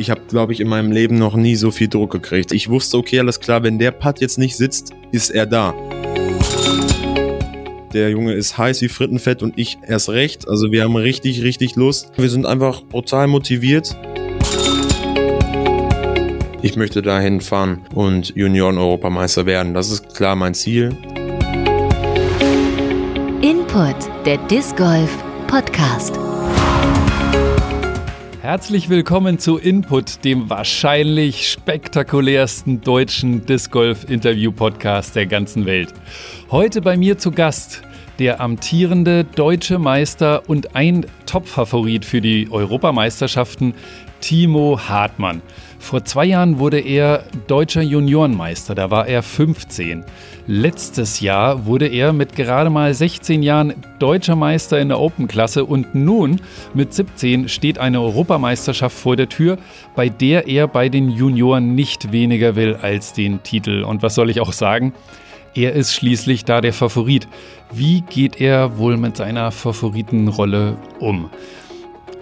ich habe, glaube ich, in meinem Leben noch nie so viel Druck gekriegt. Ich wusste, okay, alles klar, wenn der Putt jetzt nicht sitzt, ist er da. Der Junge ist heiß wie Frittenfett und ich erst recht. Also wir haben richtig, richtig Lust. Wir sind einfach brutal motiviert. Ich möchte dahin fahren und Junioren-Europameister werden. Das ist klar mein Ziel. Input, der Disc Golf Podcast. Herzlich willkommen zu Input, dem wahrscheinlich spektakulärsten deutschen Disc Golf Interview Podcast der ganzen Welt. Heute bei mir zu Gast der amtierende deutsche Meister und ein Top-Favorit für die Europameisterschaften, Timo Hartmann. Vor zwei Jahren wurde er deutscher Juniorenmeister, da war er 15. Letztes Jahr wurde er mit gerade mal 16 Jahren deutscher Meister in der Open-Klasse und nun mit 17 steht eine Europameisterschaft vor der Tür, bei der er bei den Junioren nicht weniger will als den Titel. Und was soll ich auch sagen? Er ist schließlich da der Favorit. Wie geht er wohl mit seiner Favoritenrolle um?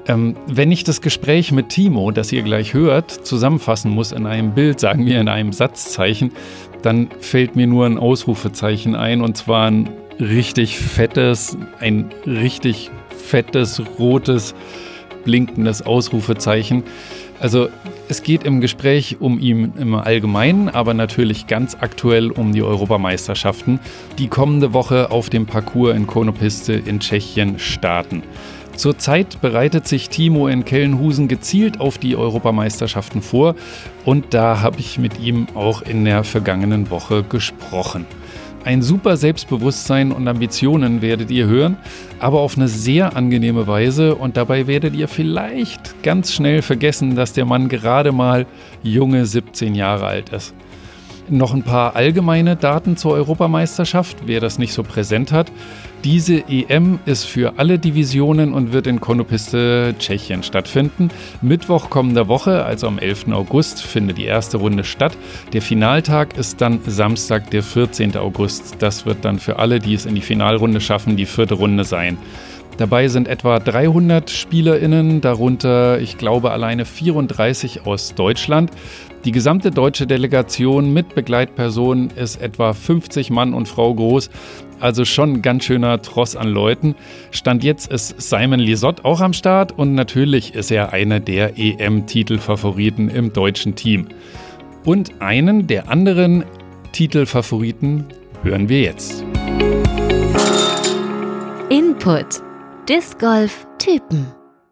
Ähm, wenn ich das Gespräch mit Timo, das ihr gleich hört, zusammenfassen muss in einem Bild, sagen wir in einem Satzzeichen, dann fällt mir nur ein Ausrufezeichen ein und zwar ein richtig fettes, ein richtig fettes, rotes, blinkendes Ausrufezeichen. Also es geht im Gespräch um ihn im Allgemeinen, aber natürlich ganz aktuell um die Europameisterschaften, die kommende Woche auf dem Parcours in Konopiste in Tschechien starten. Zurzeit bereitet sich Timo in Kellenhusen gezielt auf die Europameisterschaften vor und da habe ich mit ihm auch in der vergangenen Woche gesprochen. Ein super Selbstbewusstsein und Ambitionen werdet ihr hören, aber auf eine sehr angenehme Weise und dabei werdet ihr vielleicht ganz schnell vergessen, dass der Mann gerade mal junge 17 Jahre alt ist. Noch ein paar allgemeine Daten zur Europameisterschaft, wer das nicht so präsent hat. Diese EM ist für alle Divisionen und wird in Konopiste, Tschechien stattfinden. Mittwoch kommender Woche, also am 11. August, findet die erste Runde statt. Der Finaltag ist dann Samstag, der 14. August. Das wird dann für alle, die es in die Finalrunde schaffen, die vierte Runde sein. Dabei sind etwa 300 SpielerInnen, darunter, ich glaube, alleine 34 aus Deutschland. Die gesamte deutsche Delegation mit Begleitpersonen ist etwa 50 Mann und Frau groß, also schon ein ganz schöner Tross an Leuten. Stand jetzt ist Simon Lisotte auch am Start und natürlich ist er einer der EM-Titelfavoriten im deutschen Team. Und einen der anderen Titelfavoriten hören wir jetzt. Input Disc Golf Typen.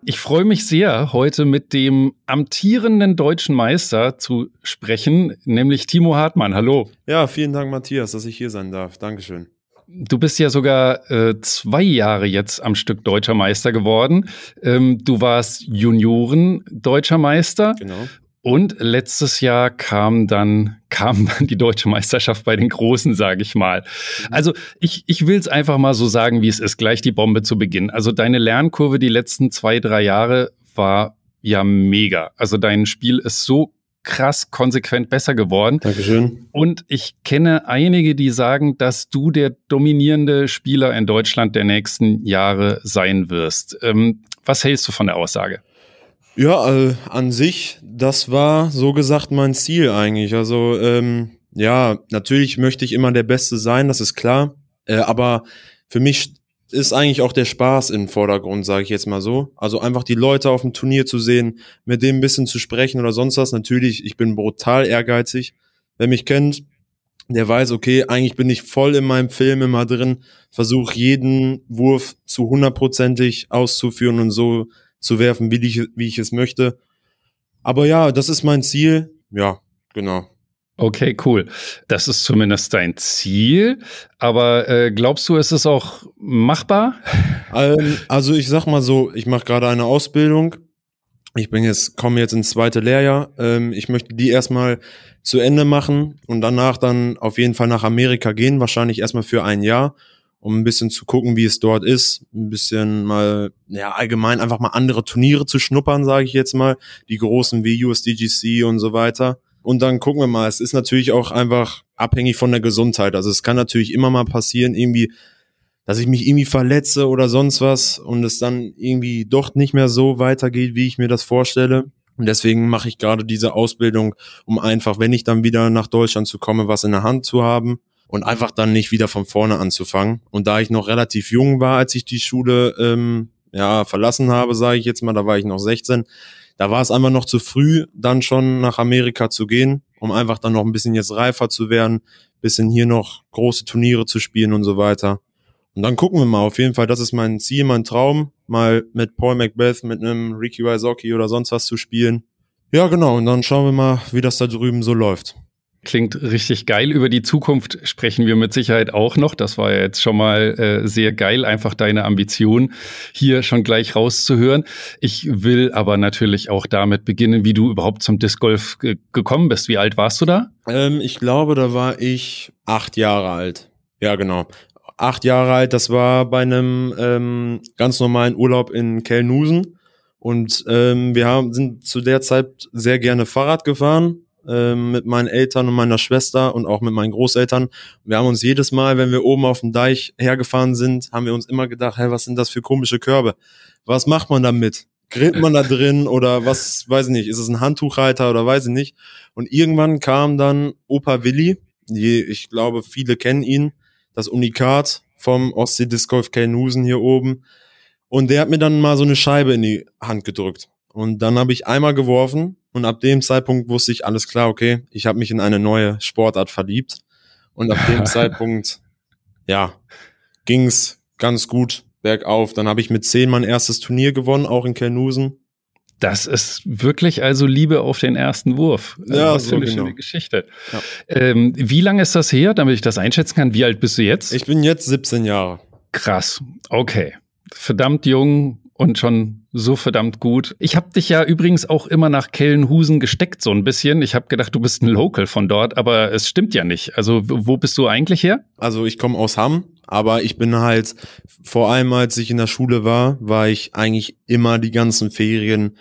Ich freue mich sehr, heute mit dem amtierenden deutschen Meister zu sprechen, nämlich Timo Hartmann. Hallo. Ja, vielen Dank, Matthias, dass ich hier sein darf. Dankeschön. Du bist ja sogar äh, zwei Jahre jetzt am Stück deutscher Meister geworden. Ähm, du warst Junioren deutscher Meister. Genau. Und letztes Jahr kam dann, kam dann die deutsche Meisterschaft bei den Großen, sage ich mal. Also ich, ich will es einfach mal so sagen, wie es ist, gleich die Bombe zu Beginn. Also deine Lernkurve die letzten zwei, drei Jahre war ja mega. Also dein Spiel ist so krass konsequent besser geworden. Dankeschön. Und ich kenne einige, die sagen, dass du der dominierende Spieler in Deutschland der nächsten Jahre sein wirst. Ähm, was hältst du von der Aussage? Ja, äh, an sich, das war so gesagt mein Ziel eigentlich. Also ähm, ja, natürlich möchte ich immer der Beste sein, das ist klar. Äh, aber für mich ist eigentlich auch der Spaß im Vordergrund, sage ich jetzt mal so. Also einfach die Leute auf dem Turnier zu sehen, mit denen ein bisschen zu sprechen oder sonst was. Natürlich, ich bin brutal ehrgeizig. Wer mich kennt, der weiß, okay, eigentlich bin ich voll in meinem Film immer drin, versuche jeden Wurf zu hundertprozentig auszuführen und so zu werfen, wie ich, wie ich es möchte. Aber ja, das ist mein Ziel. Ja, genau. Okay, cool. Das ist zumindest dein Ziel. Aber äh, glaubst du, ist es auch machbar? Ähm, also ich sag mal so, ich mache gerade eine Ausbildung. Ich bin jetzt, komme jetzt ins zweite Lehrjahr. Ähm, ich möchte die erstmal zu Ende machen und danach dann auf jeden Fall nach Amerika gehen, wahrscheinlich erstmal für ein Jahr um ein bisschen zu gucken, wie es dort ist, ein bisschen mal, ja, allgemein einfach mal andere Turniere zu schnuppern, sage ich jetzt mal, die großen wie USDGC und so weiter. Und dann gucken wir mal, es ist natürlich auch einfach abhängig von der Gesundheit. Also es kann natürlich immer mal passieren, irgendwie, dass ich mich irgendwie verletze oder sonst was und es dann irgendwie doch nicht mehr so weitergeht, wie ich mir das vorstelle. Und deswegen mache ich gerade diese Ausbildung, um einfach, wenn ich dann wieder nach Deutschland zu komme, was in der Hand zu haben und einfach dann nicht wieder von vorne anzufangen. Und da ich noch relativ jung war, als ich die Schule ähm, ja verlassen habe, sage ich jetzt mal, da war ich noch 16, da war es einfach noch zu früh, dann schon nach Amerika zu gehen, um einfach dann noch ein bisschen jetzt reifer zu werden, bisschen hier noch große Turniere zu spielen und so weiter. Und dann gucken wir mal. Auf jeden Fall, das ist mein Ziel, mein Traum, mal mit Paul Macbeth, mit einem Ricky Wysocki oder sonst was zu spielen. Ja, genau. Und dann schauen wir mal, wie das da drüben so läuft. Klingt richtig geil. Über die Zukunft sprechen wir mit Sicherheit auch noch. Das war ja jetzt schon mal äh, sehr geil, einfach deine Ambition hier schon gleich rauszuhören. Ich will aber natürlich auch damit beginnen, wie du überhaupt zum Disc Golf gekommen bist. Wie alt warst du da? Ähm, ich glaube, da war ich acht Jahre alt. Ja, genau. Acht Jahre alt. Das war bei einem ähm, ganz normalen Urlaub in Kellnusen. Und ähm, wir haben, sind zu der Zeit sehr gerne Fahrrad gefahren ähm, mit meinen Eltern und meiner Schwester und auch mit meinen Großeltern. Wir haben uns jedes Mal, wenn wir oben auf dem Deich hergefahren sind, haben wir uns immer gedacht, hey, was sind das für komische Körbe? Was macht man damit? Grillt man da drin oder was, weiß ich nicht, ist es ein Handtuchhalter oder weiß ich nicht. Und irgendwann kam dann Opa Willi, die, ich glaube, viele kennen ihn, das Unikat vom Ostsee Disc Golf Kelnusen hier oben. Und der hat mir dann mal so eine Scheibe in die Hand gedrückt. Und dann habe ich einmal geworfen und ab dem Zeitpunkt wusste ich alles klar, okay, ich habe mich in eine neue Sportart verliebt. Und ab dem Zeitpunkt, ja, ging's ganz gut bergauf. Dann habe ich mit zehn mein erstes Turnier gewonnen, auch in Kernusen. Das ist wirklich also Liebe auf den ersten Wurf. Ja, Was so für eine genau. schöne Geschichte. Ja. Ähm, wie lange ist das her, damit ich das einschätzen kann? Wie alt bist du jetzt? Ich bin jetzt 17 Jahre. Krass. Okay. Verdammt jung und schon so verdammt gut. Ich habe dich ja übrigens auch immer nach Kellenhusen gesteckt, so ein bisschen. Ich habe gedacht, du bist ein Local von dort, aber es stimmt ja nicht. Also wo bist du eigentlich her? Also ich komme aus Hamm, aber ich bin halt, vor allem als ich in der Schule war, war ich eigentlich immer die ganzen Ferien,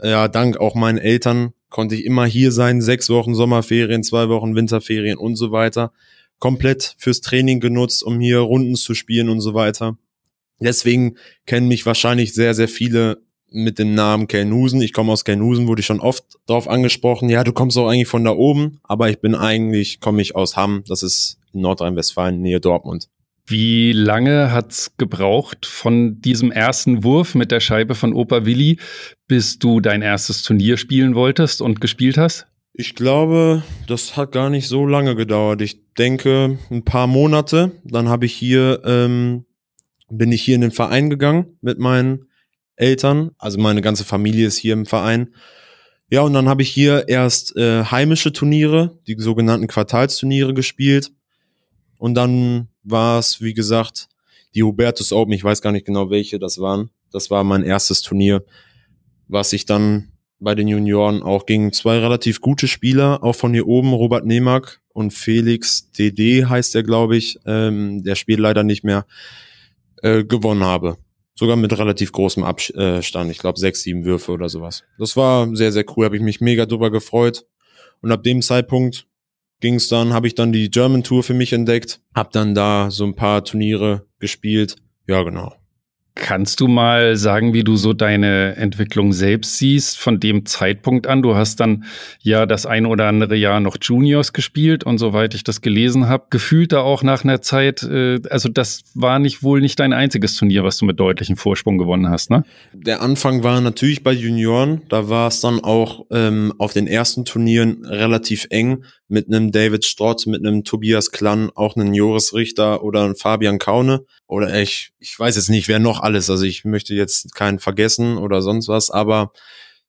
ja, dank auch meinen Eltern konnte ich immer hier sein, sechs Wochen Sommerferien, zwei Wochen Winterferien und so weiter. Komplett fürs Training genutzt, um hier Runden zu spielen und so weiter. Deswegen kennen mich wahrscheinlich sehr, sehr viele mit dem Namen Kelnusen. Ich komme aus Kelnusen, wurde ich schon oft darauf angesprochen. Ja, du kommst auch eigentlich von da oben, aber ich bin eigentlich, komme ich aus Hamm. Das ist in Nordrhein-Westfalen, Nähe Dortmund. Wie lange hat's gebraucht von diesem ersten Wurf mit der Scheibe von Opa Willi, bis du dein erstes Turnier spielen wolltest und gespielt hast? Ich glaube, das hat gar nicht so lange gedauert. Ich denke, ein paar Monate. Dann habe ich hier, ähm, bin ich hier in den Verein gegangen mit meinen Eltern. Also meine ganze Familie ist hier im Verein. Ja, und dann habe ich hier erst äh, heimische Turniere, die sogenannten Quartalsturniere gespielt. Und dann war es, wie gesagt, die Hubertus Open. Ich weiß gar nicht genau, welche das waren. Das war mein erstes Turnier, was ich dann bei den Junioren auch gegen zwei relativ gute Spieler, auch von hier oben, Robert Nemack und Felix DD heißt er, glaube ich. Ähm, der spielt leider nicht mehr, äh, gewonnen habe. Sogar mit relativ großem Abstand. Ich glaube, sechs, sieben Würfe oder sowas. Das war sehr, sehr cool. Habe ich mich mega drüber gefreut. Und ab dem Zeitpunkt ging es dann, habe ich dann die German Tour für mich entdeckt, habe dann da so ein paar Turniere gespielt. Ja, genau. Kannst du mal sagen, wie du so deine Entwicklung selbst siehst von dem Zeitpunkt an? Du hast dann ja das ein oder andere Jahr noch Juniors gespielt und soweit ich das gelesen habe, gefühlt da auch nach einer Zeit, äh, also das war nicht wohl nicht dein einziges Turnier, was du mit deutlichem Vorsprung gewonnen hast, ne? Der Anfang war natürlich bei Junioren, da war es dann auch ähm, auf den ersten Turnieren relativ eng mit einem David Strott, mit einem Tobias Klann, auch einen Joris Richter oder einen Fabian Kaune oder ich, ich weiß jetzt nicht, wer noch alles, also ich möchte jetzt keinen vergessen oder sonst was, aber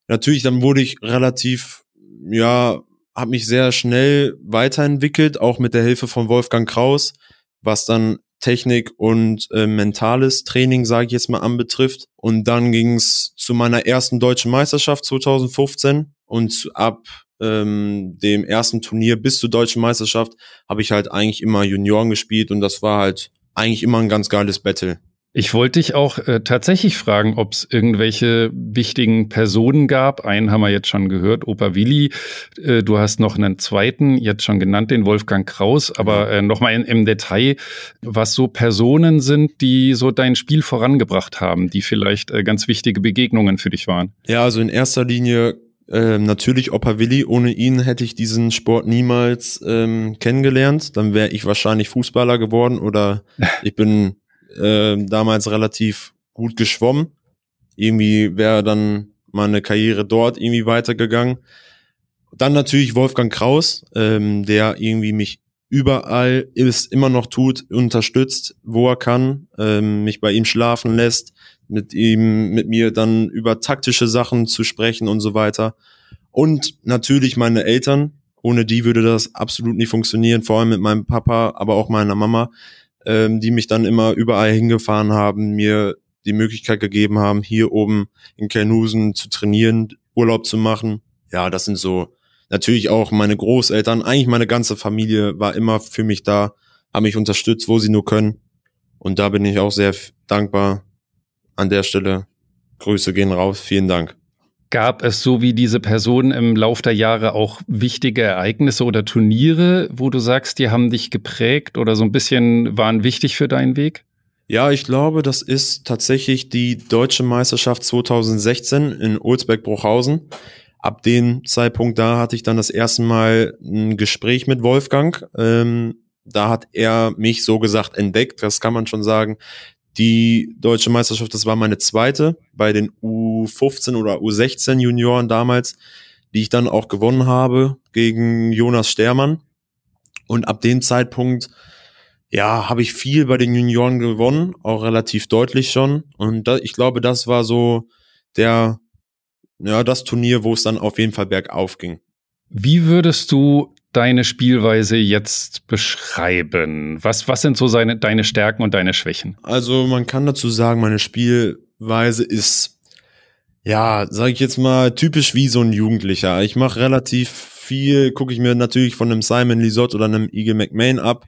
natürlich dann wurde ich relativ, ja, habe mich sehr schnell weiterentwickelt, auch mit der Hilfe von Wolfgang Kraus, was dann Technik und äh, mentales Training, sage ich jetzt mal, anbetrifft. Und dann ging es zu meiner ersten deutschen Meisterschaft 2015 und ab ähm, dem ersten Turnier bis zur deutschen Meisterschaft habe ich halt eigentlich immer Junioren gespielt und das war halt eigentlich immer ein ganz geiles Battle. Ich wollte dich auch äh, tatsächlich fragen, ob es irgendwelche wichtigen Personen gab. Einen haben wir jetzt schon gehört, Opa Willi. Äh, du hast noch einen zweiten, jetzt schon genannt, den Wolfgang Kraus. Aber äh, nochmal im Detail, was so Personen sind, die so dein Spiel vorangebracht haben, die vielleicht äh, ganz wichtige Begegnungen für dich waren. Ja, also in erster Linie Ähm, natürlich Opa Willi, ohne ihn hätte ich diesen Sport niemals ähm, kennengelernt. Dann wäre ich wahrscheinlich Fußballer geworden oder ich bin äh, damals relativ gut geschwommen. Irgendwie wäre dann meine Karriere dort irgendwie weitergegangen. Dann natürlich Wolfgang Kraus, ähm, der irgendwie mich überall ist, immer noch tut, unterstützt, wo er kann, ähm, mich bei ihm schlafen lässt, mit ihm, mit mir dann über taktische Sachen zu sprechen und so weiter. Und natürlich meine Eltern, ohne die würde das absolut nicht funktionieren, vor allem mit meinem Papa, aber auch meiner Mama, ähm, die mich dann immer überall hingefahren haben, mir die Möglichkeit gegeben haben, hier oben in Kernhusen zu trainieren, Urlaub zu machen. Ja, das sind so natürlich auch meine Großeltern, eigentlich meine ganze Familie war immer für mich da, haben mich unterstützt, wo sie nur können. Und da bin ich auch sehr dankbar an der Stelle. Grüße gehen raus. Vielen Dank. Gab es so wie diese Person im Lauf der Jahre auch wichtige Ereignisse oder Turniere, wo du sagst, die haben dich geprägt oder so ein bisschen waren wichtig für deinen Weg? Ja, ich glaube, das ist tatsächlich die deutsche Meisterschaft 2016 in Olsberg-Bruchhausen ab dem Zeitpunkt da hatte ich dann das erste Mal ein Gespräch mit Wolfgang. Ähm, da hat er mich so gesagt entdeckt, das kann man schon sagen. Die deutsche Meisterschaft, das war meine zweite bei den U15 oder U16 Junioren damals, die ich dann auch gewonnen habe gegen Jonas Stermann. Und ab dem Zeitpunkt, ja, habe ich viel bei den Junioren gewonnen, auch relativ deutlich schon. Und da, ich glaube, das war so der ja, das Turnier, wo es dann auf jeden Fall bergauf ging. Wie würdest du deine Spielweise jetzt beschreiben? Was, was sind so seine, deine Stärken und deine Schwächen? Also man kann dazu sagen, meine Spielweise ist, ja, sage ich jetzt mal, typisch wie so ein Jugendlicher. Ich mache relativ viel, gucke ich mir natürlich von einem Simon Lisotte oder einem Eagle McMahon ab,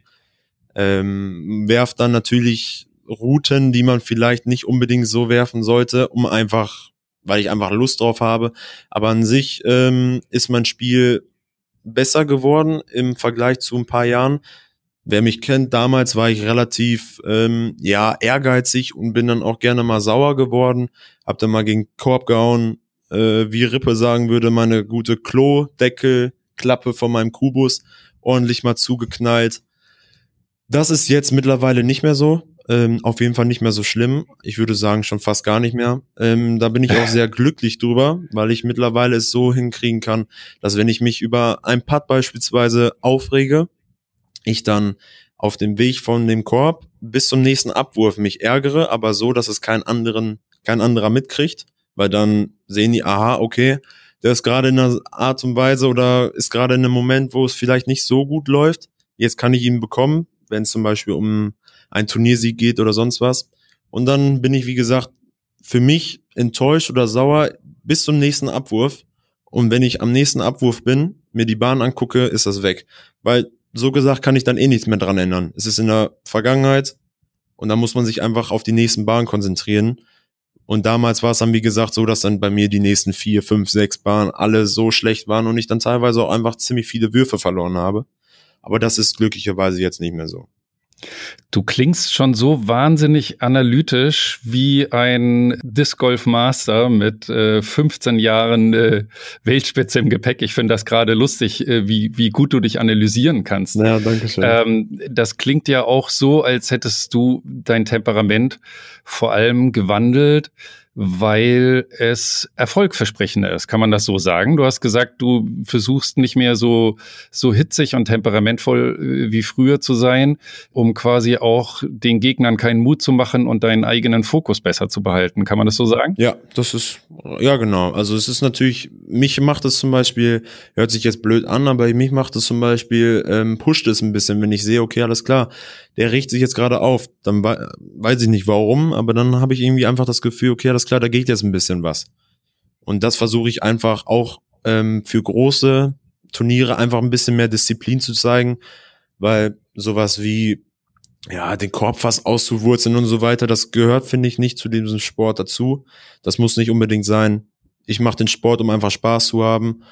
ähm, werf dann natürlich Routen, die man vielleicht nicht unbedingt so werfen sollte, um einfach weil ich einfach Lust drauf habe. Aber an sich ähm, ist mein Spiel besser geworden im Vergleich zu ein paar Jahren. Wer mich kennt, damals war ich relativ ähm, ja ehrgeizig und bin dann auch gerne mal sauer geworden. Hab dann mal gegen Korb gehauen, äh, wie Rippe sagen würde, meine gute Klo-Deckel-Klappe von meinem Kubus ordentlich mal zugeknallt. Das ist jetzt mittlerweile nicht mehr so. Ähm, auf jeden Fall nicht mehr so schlimm. Ich würde sagen, schon fast gar nicht mehr. Ähm, da bin ich auch sehr glücklich drüber, weil ich mittlerweile es so hinkriegen kann, dass wenn ich mich über ein Putt beispielsweise aufrege, ich dann auf dem Weg von dem Korb bis zum nächsten Abwurf mich ärgere, aber so, dass es kein anderen, kein anderer mitkriegt, weil dann sehen die, aha, okay, der ist gerade in einer Art und Weise oder ist gerade in einem Moment, wo es vielleicht nicht so gut läuft. Jetzt kann ich ihn bekommen, wenn es zum Beispiel um ein Turniersieg geht oder sonst was. Und dann bin ich, wie gesagt, für mich enttäuscht oder sauer bis zum nächsten Abwurf. Und wenn ich am nächsten Abwurf bin, mir die Bahn angucke, ist das weg. Weil so gesagt kann ich dann eh nichts mehr dran ändern. Es ist in der Vergangenheit und da muss man sich einfach auf die nächsten Bahnen konzentrieren. Und damals war es dann, wie gesagt, so, dass dann bei mir die nächsten vier, fünf, sechs Bahnen alle so schlecht waren und ich dann teilweise auch einfach ziemlich viele Würfe verloren habe. Aber das ist glücklicherweise jetzt nicht mehr so. Du klingst schon so wahnsinnig analytisch wie ein Disc Golf Master mit äh, 15 Jahren äh, Weltspitze im Gepäck. Ich finde das gerade lustig, äh, wie, wie gut du dich analysieren kannst. Ja, danke schön. Ähm, das klingt ja auch so, als hättest du dein Temperament vor allem gewandelt weil es erfolgversprechender ist. Kann man das so sagen? Du hast gesagt, du versuchst nicht mehr so, so hitzig und temperamentvoll äh, wie früher zu sein, um quasi auch den Gegnern keinen Mut zu machen und deinen eigenen Fokus besser zu behalten. Kann man das so sagen? Ja, das ist, ja, genau. Also es ist natürlich, mich macht es zum Beispiel, hört sich jetzt blöd an, aber mich macht es zum Beispiel, ähm, pusht es ein bisschen, wenn ich sehe, okay, alles klar, der richtet sich jetzt gerade auf, dann weiß ich nicht warum, aber dann habe ich irgendwie einfach das Gefühl, okay, alles klar, da geht jetzt ein bisschen was. Und das versuche ich einfach auch ähm, für große Turniere einfach ein bisschen mehr Disziplin zu zeigen, weil sowas wie ja, den Korb fast auszuwurzeln und so weiter, das gehört, finde ich, nicht zu diesem Sport dazu. Das muss nicht unbedingt sein. Ich mache den Sport, um einfach Spaß zu haben.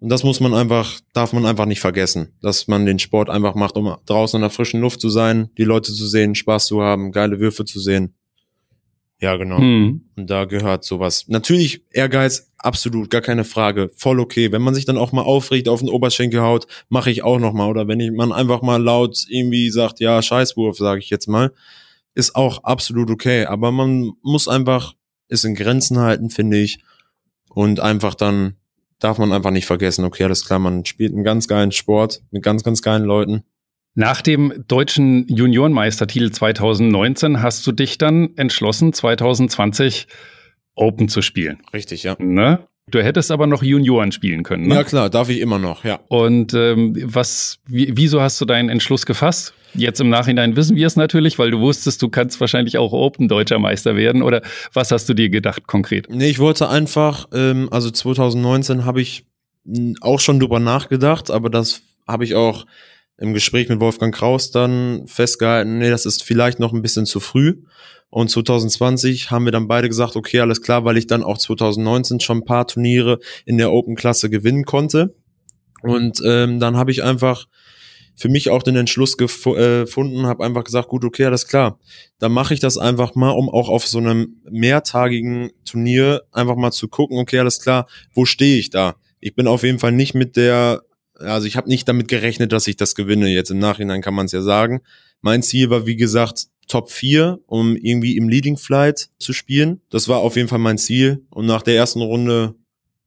Und das muss man einfach, darf man einfach nicht vergessen, dass man den Sport einfach macht, um draußen in der frischen Luft zu sein, die Leute zu sehen, Spaß zu haben, geile Würfe zu sehen. Ja, genau. Mhm. Und da gehört sowas. Natürlich Ehrgeiz, absolut, gar keine Frage, voll okay. Wenn man sich dann auch mal aufregt, auf den Oberschenkel haut, mache ich auch noch mal. Oder wenn ich, man einfach mal laut irgendwie sagt, ja, Scheißwurf, sage ich jetzt mal, ist auch absolut okay. Aber man muss einfach es in Grenzen halten, finde ich. Und einfach dann darf man einfach nicht vergessen, okay, alles klar, man spielt einen ganz geilen Sport mit ganz, ganz geilen Leuten. Nach dem deutschen Juniorenmeistertitel 2019 hast du dich dann entschlossen, 2020 Open zu spielen. Richtig, ja. Ne? Du hättest aber noch Junioren spielen können. Ne? Ja klar, darf ich immer noch, ja. Und ähm, was, wie, wieso hast du deinen Entschluss gefasst? Jetzt im Nachhinein wissen wir es natürlich, weil du wusstest, du kannst wahrscheinlich auch Open Deutscher Meister werden. Oder was hast du dir gedacht konkret? Nee, ich wollte einfach, ähm, also 2019 habe ich auch schon drüber nachgedacht, aber das habe ich auch im Gespräch mit Wolfgang Kraus dann festgehalten, nee, das ist vielleicht noch ein bisschen zu früh. Und 2020 haben wir dann beide gesagt, okay, alles klar, weil ich dann auch 2019 schon ein paar Turniere in der Open-Klasse gewinnen konnte. Und ähm, dann habe ich einfach für mich auch den Entschluss gef äh, gefunden, habe einfach gesagt, gut, okay, alles klar, dann mache ich das einfach mal, um auch auf so einem mehrtagigen Turnier einfach mal zu gucken, okay, alles klar, wo stehe ich da? Ich bin auf jeden Fall nicht mit der also ich habe nicht damit gerechnet, dass ich das gewinne. Jetzt im Nachhinein kann man es ja sagen. Mein Ziel war, wie gesagt, Top 4, um irgendwie im Leading Flight zu spielen. Das war auf jeden Fall mein Ziel. Und nach der ersten Runde,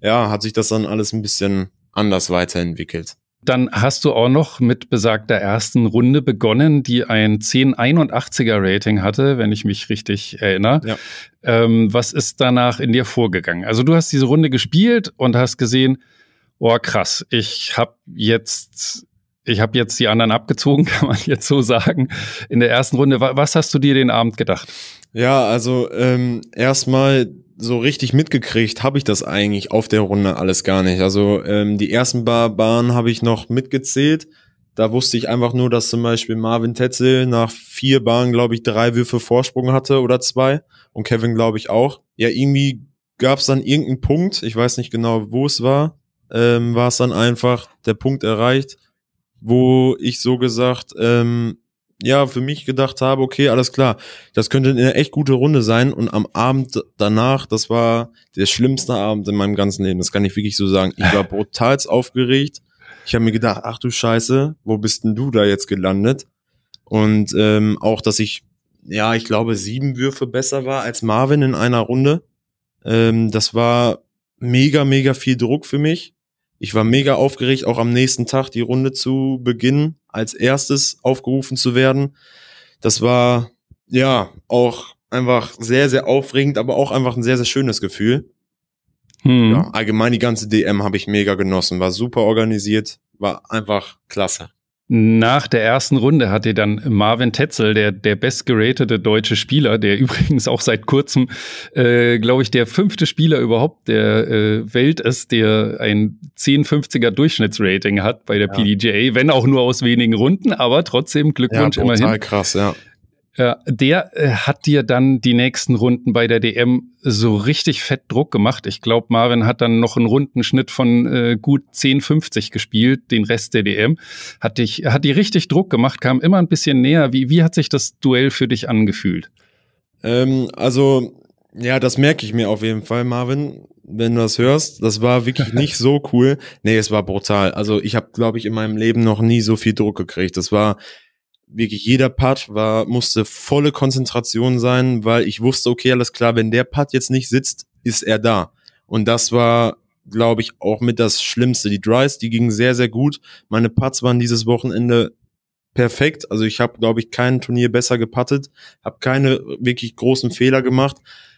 ja, hat sich das dann alles ein bisschen anders weiterentwickelt. Dann hast du auch noch mit besagter ersten Runde begonnen, die ein 1081er Rating hatte, wenn ich mich richtig erinnere. Ja. Ähm, was ist danach in dir vorgegangen? Also du hast diese Runde gespielt und hast gesehen, oh krass, ich habe jetzt ich habe jetzt die anderen abgezogen, kann man jetzt so sagen, in der ersten Runde. Was hast du dir den Abend gedacht? Ja, also ähm, erstmal so richtig mitgekriegt habe ich das eigentlich auf der Runde alles gar nicht. Also ähm, die ersten paar Bahnen habe ich noch mitgezählt. Da wusste ich einfach nur, dass zum Beispiel Marvin Tetzel nach vier Bahnen, glaube ich, drei Würfe Vorsprung hatte oder zwei. Und Kevin, glaube ich, auch. Ja, irgendwie gab es dann irgendeinen Punkt, ich weiß nicht genau, wo es war, ähm, war es dann einfach der Punkt erreicht, wo ich so gesagt, ähm, ja, für mich gedacht habe, okay, alles klar, das könnte eine echt gute Runde sein. Und am Abend danach, das war der schlimmste Abend in meinem ganzen Leben. Das kann ich wirklich so sagen. Ich war brutal aufgeregt. Ich habe mir gedacht, ach du Scheiße, wo bist denn du da jetzt gelandet? Und ähm, auch, dass ich, ja, ich glaube, sieben Würfe besser war als Marvin in einer Runde. Ähm, das war mega, mega viel Druck für mich. Ich war mega aufgeregt, auch am nächsten Tag die Runde zu beginnen, als erstes aufgerufen zu werden. Das war ja auch einfach sehr, sehr aufregend, aber auch einfach ein sehr, sehr schönes Gefühl. Hm. Ja, allgemein die ganze DM habe ich mega genossen, war super organisiert, war einfach klasse. Nach der ersten Runde hat dir dann Marvin Tetzel, der, der bestgeratete deutsche Spieler, der übrigens auch seit kurzem, äh, glaube ich, der fünfte Spieler überhaupt der äh, Welt ist, der ein 1050er Durchschnittsrating hat bei der ja. PDGA, wenn auch nur aus wenigen Runden, aber trotzdem Glückwunsch ja, immerhin. krass, ja. Ja, der äh, hat dir dann die nächsten Runden bei der DM so richtig fett Druck gemacht. Ich glaube, Marvin hat dann noch einen Rundenschnitt von äh, gut 10,50 gespielt, den Rest der DM. Hat dich, hat dir richtig Druck gemacht, kam immer ein bisschen näher. Wie, wie hat sich das Duell für dich angefühlt? Ähm, also, ja, das merke ich mir auf jeden Fall, Marvin, wenn du das hörst. Das war wirklich nicht so cool. Nee, es war brutal. Also ich habe, glaube ich, in meinem Leben noch nie so viel Druck gekriegt. Das war wirklich jeder Putt war, musste volle Konzentration sein, weil ich wusste, okay, alles klar, wenn der Putt jetzt nicht sitzt, ist er da. Und das war, glaube ich, auch mit das Schlimmste. Die Drives, die gingen sehr, sehr gut. Meine Putts waren dieses Wochenende perfekt. Also ich habe, glaube ich, kein Turnier besser geputtet, habe keine wirklich großen Fehler gemacht,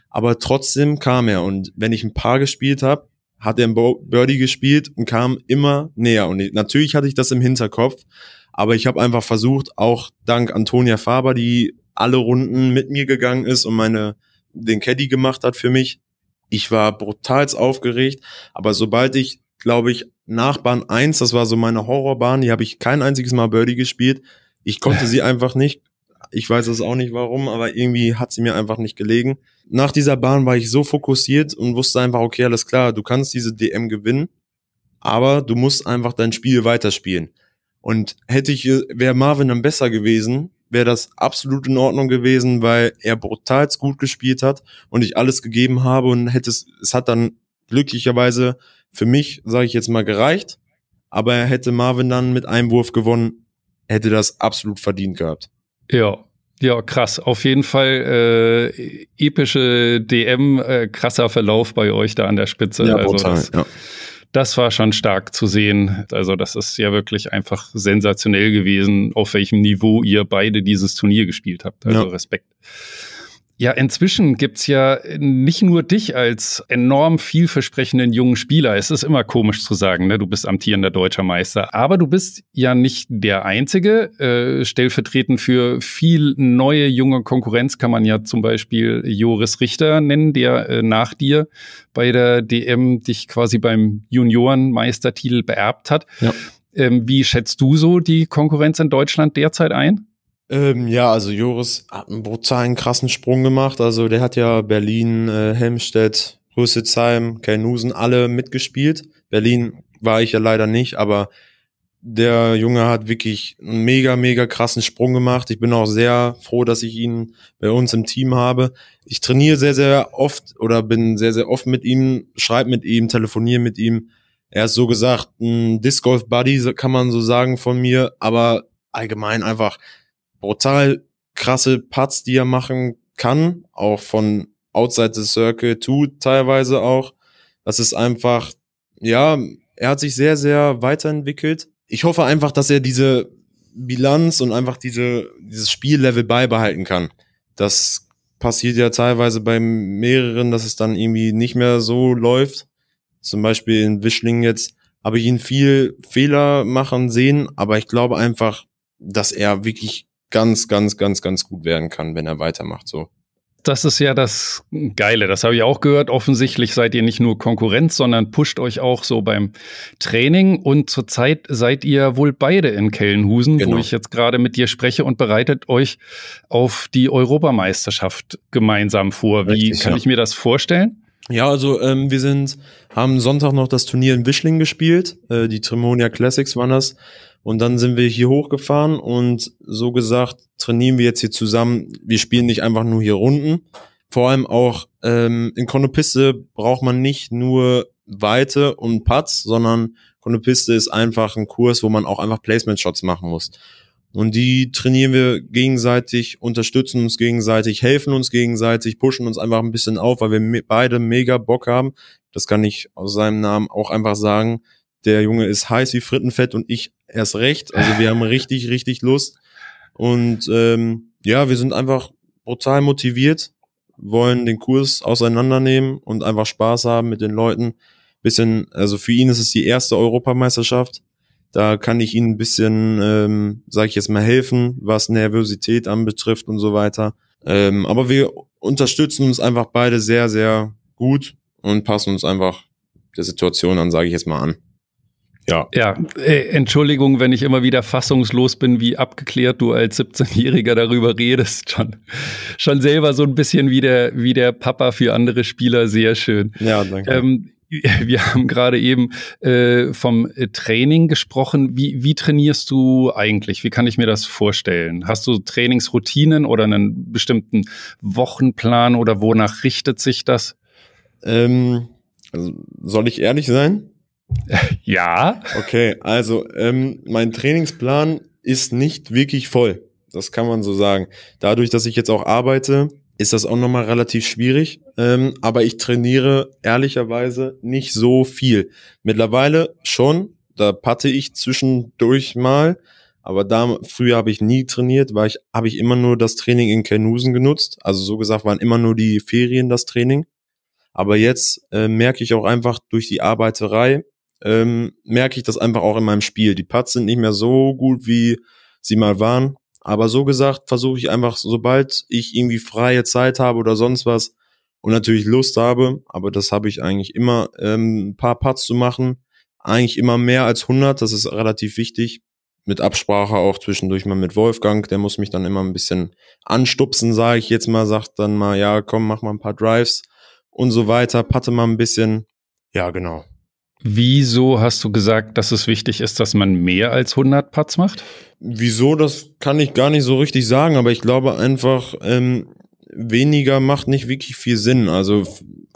aber trotzdem kam er. Und wenn ich ein Paar gespielt habe, hat er ein Birdie gespielt und kam immer näher. Und natürlich hatte ich das im Hinterkopf, aber ich habe einfach versucht, auch dank Antonia Faber, die alle Runden mit mir gegangen ist und meine den Caddy gemacht hat für mich. Ich war brutal aufgeregt, aber sobald ich, glaube ich, nach Bahn 1, das war so meine Horrorbahn, die habe ich kein einziges Mal Birdie gespielt. Ich konnte sie einfach nicht. Ich weiß es auch nicht warum, aber irgendwie hat sie mir einfach nicht gelegen. Nach dieser Bahn war ich so fokussiert und wusste einfach, okay, alles klar, du kannst diese DM gewinnen, aber du musst einfach dein Spiel weiterspielen. Und hätte ich, wäre Marvin dann besser gewesen, wäre das absolut in Ordnung gewesen, weil er brutal gut gespielt hat und ich alles gegeben habe und hätte es, es hat dann glücklicherweise für mich, sage ich jetzt mal, gereicht. Aber er hätte Marvin dann mit einem Wurf gewonnen, hätte das absolut verdient gehabt. Ja, ja, krass. Auf jeden Fall äh, epische DM, äh, krasser Verlauf bei euch da an der Spitze. Ja, also brutal, das, ja. Das war schon stark zu sehen. Also das ist ja wirklich einfach sensationell gewesen, auf welchem Niveau ihr beide dieses Turnier gespielt habt. Also Ja. Respekt. Ja, inzwischen gibt's ja nicht nur dich als enorm vielversprechenden jungen Spieler. Es ist immer komisch zu sagen, ne? du bist amtierender deutscher Meister. Aber du bist ja nicht der Einzige. Äh, stellvertretend für viel neue junge Konkurrenz kann man ja zum Beispiel Joris Richter nennen, der äh, nach dir bei der DM dich quasi beim Juniorenmeistertitel beerbt hat. Ja. Ähm, wie schätzt du so die Konkurrenz in Deutschland derzeit ein? Ähm, ja, also Joris hat einen brutalen krassen Sprung gemacht. Also der hat ja Berlin, äh, Helmstedt, Rüsselsheim, Kelnusen alle mitgespielt. Berlin war ich ja leider nicht, aber der Junge hat wirklich einen mega, mega krassen Sprung gemacht. Ich bin auch sehr froh, dass ich ihn bei uns im Team habe. Ich trainiere sehr, sehr oft oder bin sehr, sehr oft mit ihm, schreibe mit ihm, telefoniere mit ihm. Er ist so gesagt ein Disc Golf Buddy, kann man so sagen von mir, aber allgemein einfach brutal krasse Putts, die er machen kann, auch von Outside the Circle to teilweise auch. Das ist einfach, ja, er hat sich sehr, sehr weiterentwickelt. Ich hoffe einfach, dass er diese Bilanz und einfach diese, dieses Spiellevel beibehalten kann. Das passiert ja teilweise bei mehreren, dass es dann irgendwie nicht mehr so läuft. Zum Beispiel in Wischling jetzt habe ich ihn viel Fehler machen sehen, aber ich glaube einfach, dass er wirklich ganz, ganz, ganz, ganz gut werden kann, wenn er weitermacht so. Das ist ja das Geile. Das habe ich auch gehört. Offensichtlich seid ihr nicht nur Konkurrenz, sondern pusht euch auch so beim Training. Und zurzeit seid ihr wohl beide in Kellenhusen, Genau. wo ich jetzt gerade mit dir spreche und bereitet euch auf die Europameisterschaft gemeinsam vor. Wie Richtig, kann ja. ich mir das vorstellen? Ja, also ähm, wir sind, haben Sonntag noch das Turnier in Wischling gespielt. Äh, die Tremonia Classics waren das. Und dann sind wir hier hochgefahren und so gesagt trainieren wir jetzt hier zusammen. Wir spielen nicht einfach nur hier Runden. Vor allem auch ähm, in Konopiste braucht man nicht nur Weite und Putts, sondern Konopiste ist einfach ein Kurs, wo man auch einfach Placement-Shots machen muss. Und die trainieren wir gegenseitig, unterstützen uns gegenseitig, helfen uns gegenseitig, pushen uns einfach ein bisschen auf, weil wir beide mega Bock haben. Das kann ich aus seinem Namen auch einfach sagen. Der Junge ist heiß wie Frittenfett und ich erst recht. Also wir haben richtig, richtig Lust. Und ähm, ja, wir sind einfach brutal motiviert, wollen den Kurs auseinandernehmen und einfach Spaß haben mit den Leuten. Bisschen, also für ihn ist es die erste Europameisterschaft. Da kann ich ihnen ein bisschen, ähm, sage ich jetzt mal, helfen, was Nervosität anbetrifft und so weiter. Ähm, aber wir unterstützen uns einfach beide sehr, sehr gut und passen uns einfach der Situation an, sage ich jetzt mal an. Ja. Ja, äh, Entschuldigung, wenn ich immer wieder fassungslos bin, wie abgeklärt du als 17-Jähriger darüber redest. Schon, schon selber so ein bisschen wie der, wie der Papa für andere Spieler. Sehr schön. Ja, danke. Ähm, wir haben gerade eben äh, vom äh, Training gesprochen. Wie, wie trainierst du eigentlich? Wie kann ich mir das vorstellen? Hast du Trainingsroutinen oder einen bestimmten Wochenplan oder wonach richtet sich das? Ähm, also, soll ich ehrlich sein? Ja. Okay, also ähm, mein Trainingsplan ist nicht wirklich voll. Das kann man so sagen. Dadurch, dass ich jetzt auch arbeite, ist das auch nochmal relativ schwierig. Ähm, aber ich trainiere ehrlicherweise nicht so viel. Mittlerweile schon. Da patte ich zwischendurch mal. Aber da früher habe ich nie trainiert, weil ich habe ich immer nur das Training in Kernusen genutzt. Also so gesagt waren immer nur die Ferien das Training. Aber jetzt äh, merke ich auch einfach durch die Arbeiterei, ähm, merke ich das einfach auch in meinem Spiel. Die Putts sind nicht mehr so gut, wie sie mal waren. Aber so gesagt, versuche ich einfach, sobald ich irgendwie freie Zeit habe oder sonst was und natürlich Lust habe, aber das habe ich eigentlich immer, ähm, ein paar Putts zu machen. Eigentlich immer mehr als 100, das ist relativ wichtig. Mit Absprache auch zwischendurch mal mit Wolfgang, der muss mich dann immer ein bisschen anstupsen, sage ich jetzt mal, sagt dann mal, ja, komm, mach mal ein paar Drives und so weiter, patte mal ein bisschen. Ja, genau. Wieso hast du gesagt, dass es wichtig ist, dass man mehr als 100 Putts macht? Wieso, das kann ich gar nicht so richtig sagen, aber ich glaube einfach, ähm, weniger macht nicht wirklich viel Sinn. Also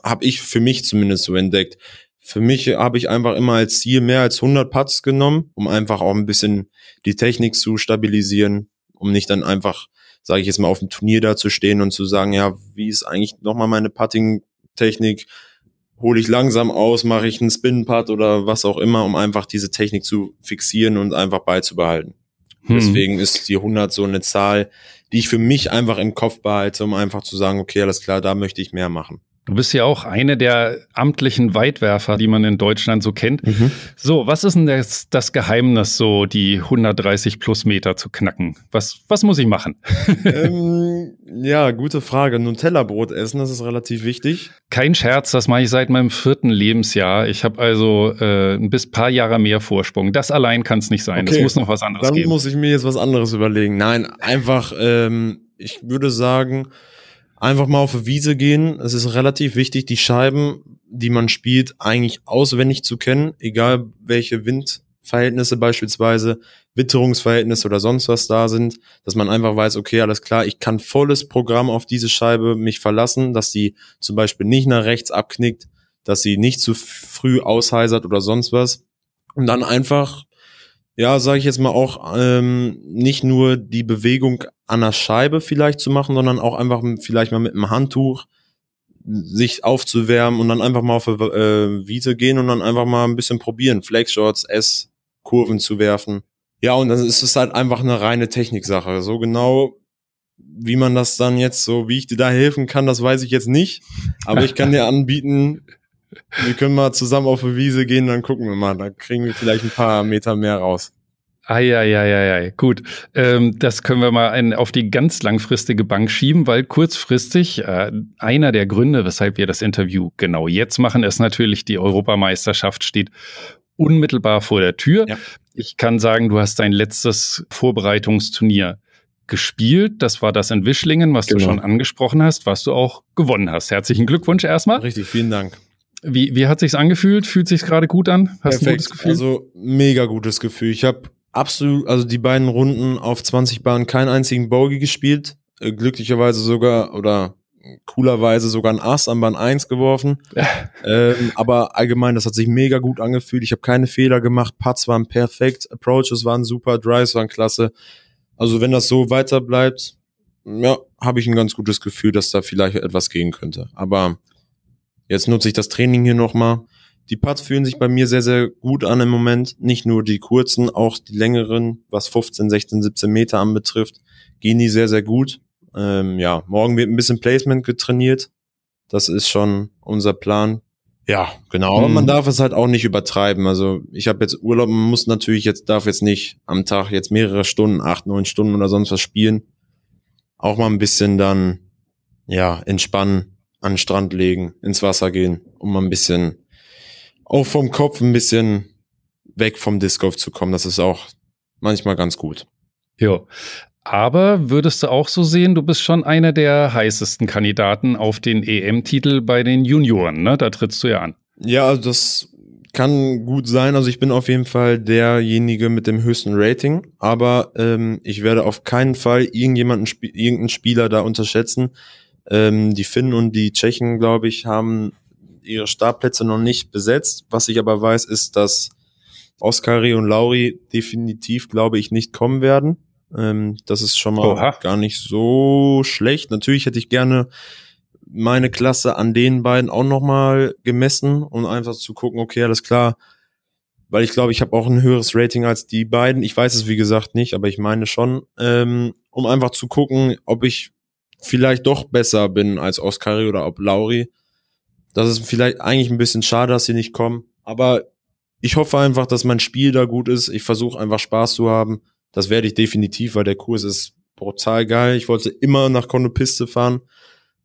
habe ich für mich zumindest so entdeckt. Für mich habe ich einfach immer als Ziel mehr als 100 Putts genommen, um einfach auch ein bisschen die Technik zu stabilisieren, um nicht dann einfach, sage ich jetzt mal, auf dem Turnier da zu stehen und zu sagen, ja, wie ist eigentlich nochmal meine Putting-Technik? Hole ich langsam aus, mache ich einen Spin-Putt oder was auch immer, um einfach diese Technik zu fixieren und einfach beizubehalten. Hm. Deswegen ist die 100 so eine Zahl, die ich für mich einfach im Kopf behalte, um einfach zu sagen, okay, alles klar, da möchte ich mehr machen. Du bist ja auch eine der amtlichen Weitwerfer, die man in Deutschland so kennt. Mhm. So, was ist denn das, das, Geheimnis, so die 130 plus Meter zu knacken? Was, was muss ich machen? ähm, ja, gute Frage. Nutella-Brot essen, das ist relativ wichtig. Kein Scherz, das mache ich seit meinem vierten Lebensjahr. Ich habe also äh, ein bis paar Jahre mehr Vorsprung. Das allein kann es nicht sein. Okay. Das muss noch was anderes Dann geben. Dann muss ich mir jetzt was anderes überlegen. Nein, einfach, ähm, ich würde sagen, einfach mal auf die Wiese gehen. Es ist relativ wichtig, die Scheiben, die man spielt, eigentlich auswendig zu kennen, egal welche Windverhältnisse beispielsweise, Witterungsverhältnisse oder sonst was da sind, dass man einfach weiß, okay, alles klar, ich kann volles Programm auf diese Scheibe mich verlassen, dass sie zum Beispiel nicht nach rechts abknickt, dass sie nicht zu früh ausheisert oder sonst was. Und dann einfach ja, sage ich jetzt mal auch, ähm, nicht nur die Bewegung an der Scheibe vielleicht zu machen, sondern auch einfach vielleicht mal mit einem Handtuch sich aufzuwärmen und dann einfach mal auf die äh, Wiese gehen und dann einfach mal ein bisschen probieren, Flexshots, S-Kurven zu werfen. Ja, und dann ist es halt einfach eine reine Techniksache. So genau, wie man das dann jetzt so, wie ich dir da helfen kann, das weiß ich jetzt nicht. Aber ich kann dir anbieten, wir können mal zusammen auf die Wiese gehen, dann gucken wir mal. Da kriegen wir vielleicht ein paar Meter mehr raus. Eieieiei, gut. Ähm, das können wir mal ein, auf die ganz langfristige Bank schieben, weil kurzfristig äh, einer der Gründe, weshalb wir das Interview genau jetzt machen, ist natürlich die Europameisterschaft steht unmittelbar vor der Tür. Ja. Ich kann sagen, du hast dein letztes Vorbereitungsturnier gespielt. Das war das in Wischlingen, was genau. du schon angesprochen hast, was du auch gewonnen hast. Herzlichen Glückwunsch erstmal. Richtig, vielen Dank. Wie, wie hat sich's angefühlt? Fühlt sich's gerade gut an? Hast Perfekt. ein gutes Gefühl? Also mega gutes Gefühl. Ich habe absolut, also die beiden Runden auf 20 Bahnen keinen einzigen Bogey gespielt. Äh, glücklicherweise sogar oder coolerweise sogar ein Ass an Bahn 1 geworfen. ähm, aber allgemein, das hat sich mega gut angefühlt. Ich habe keine Fehler gemacht. Putts waren perfekt, Approaches waren super, Drives waren klasse. Also wenn das so weiter bleibt, ja, habe ich ein ganz gutes Gefühl, dass da vielleicht etwas gehen könnte. Aber Jetzt nutze ich das Training hier nochmal. Die Putts fühlen sich bei mir sehr, sehr gut an im Moment. Nicht nur die kurzen, auch die längeren, was 15, 16, 17 Meter anbetrifft, gehen die sehr, sehr gut. Ähm, ja, morgen wird ein bisschen Placement getrainiert. Das ist schon unser Plan. Ja, genau. Aber man mhm. darf es halt auch nicht übertreiben. Also ich habe jetzt Urlaub, man muss natürlich jetzt, darf jetzt nicht am Tag jetzt mehrere Stunden, acht, neun Stunden oder sonst was spielen. Auch mal ein bisschen dann, ja, entspannen an den Strand legen, ins Wasser gehen, um mal ein bisschen auch vom Kopf ein bisschen weg vom Disc Golf zu kommen. Das ist auch manchmal ganz gut. Ja. Aber würdest du auch so sehen, du bist schon einer der heißesten Kandidaten auf den EM-Titel bei den Junioren, ne? Da trittst du ja an. Ja, also das kann gut sein. Also ich bin auf jeden Fall derjenige mit dem höchsten Rating, aber ähm, ich werde auf keinen Fall irgendjemanden, irgendeinen Spieler da unterschätzen. Ähm, die Finnen und die Tschechen, glaube ich, haben ihre Startplätze noch nicht besetzt. Was ich aber weiß, ist, dass Oskari und Lauri definitiv, glaube ich, nicht kommen werden. Ähm, das ist schon mal Oha. gar nicht so schlecht. Natürlich hätte ich gerne meine Klasse an den beiden auch noch mal gemessen, um einfach zu gucken, okay, alles klar, weil ich glaube, ich habe auch ein höheres Rating als die beiden. Ich weiß es wie gesagt nicht, aber ich meine schon, ähm, um einfach zu gucken, ob ich vielleicht doch besser bin als Oskari oder ob Lauri. Das ist vielleicht eigentlich ein bisschen schade, dass sie nicht kommen. Aber ich hoffe einfach, dass mein Spiel da gut ist. Ich versuche einfach Spaß zu haben. Das werde ich definitiv, weil der Kurs ist brutal geil. Ich wollte immer nach Konopiste fahren,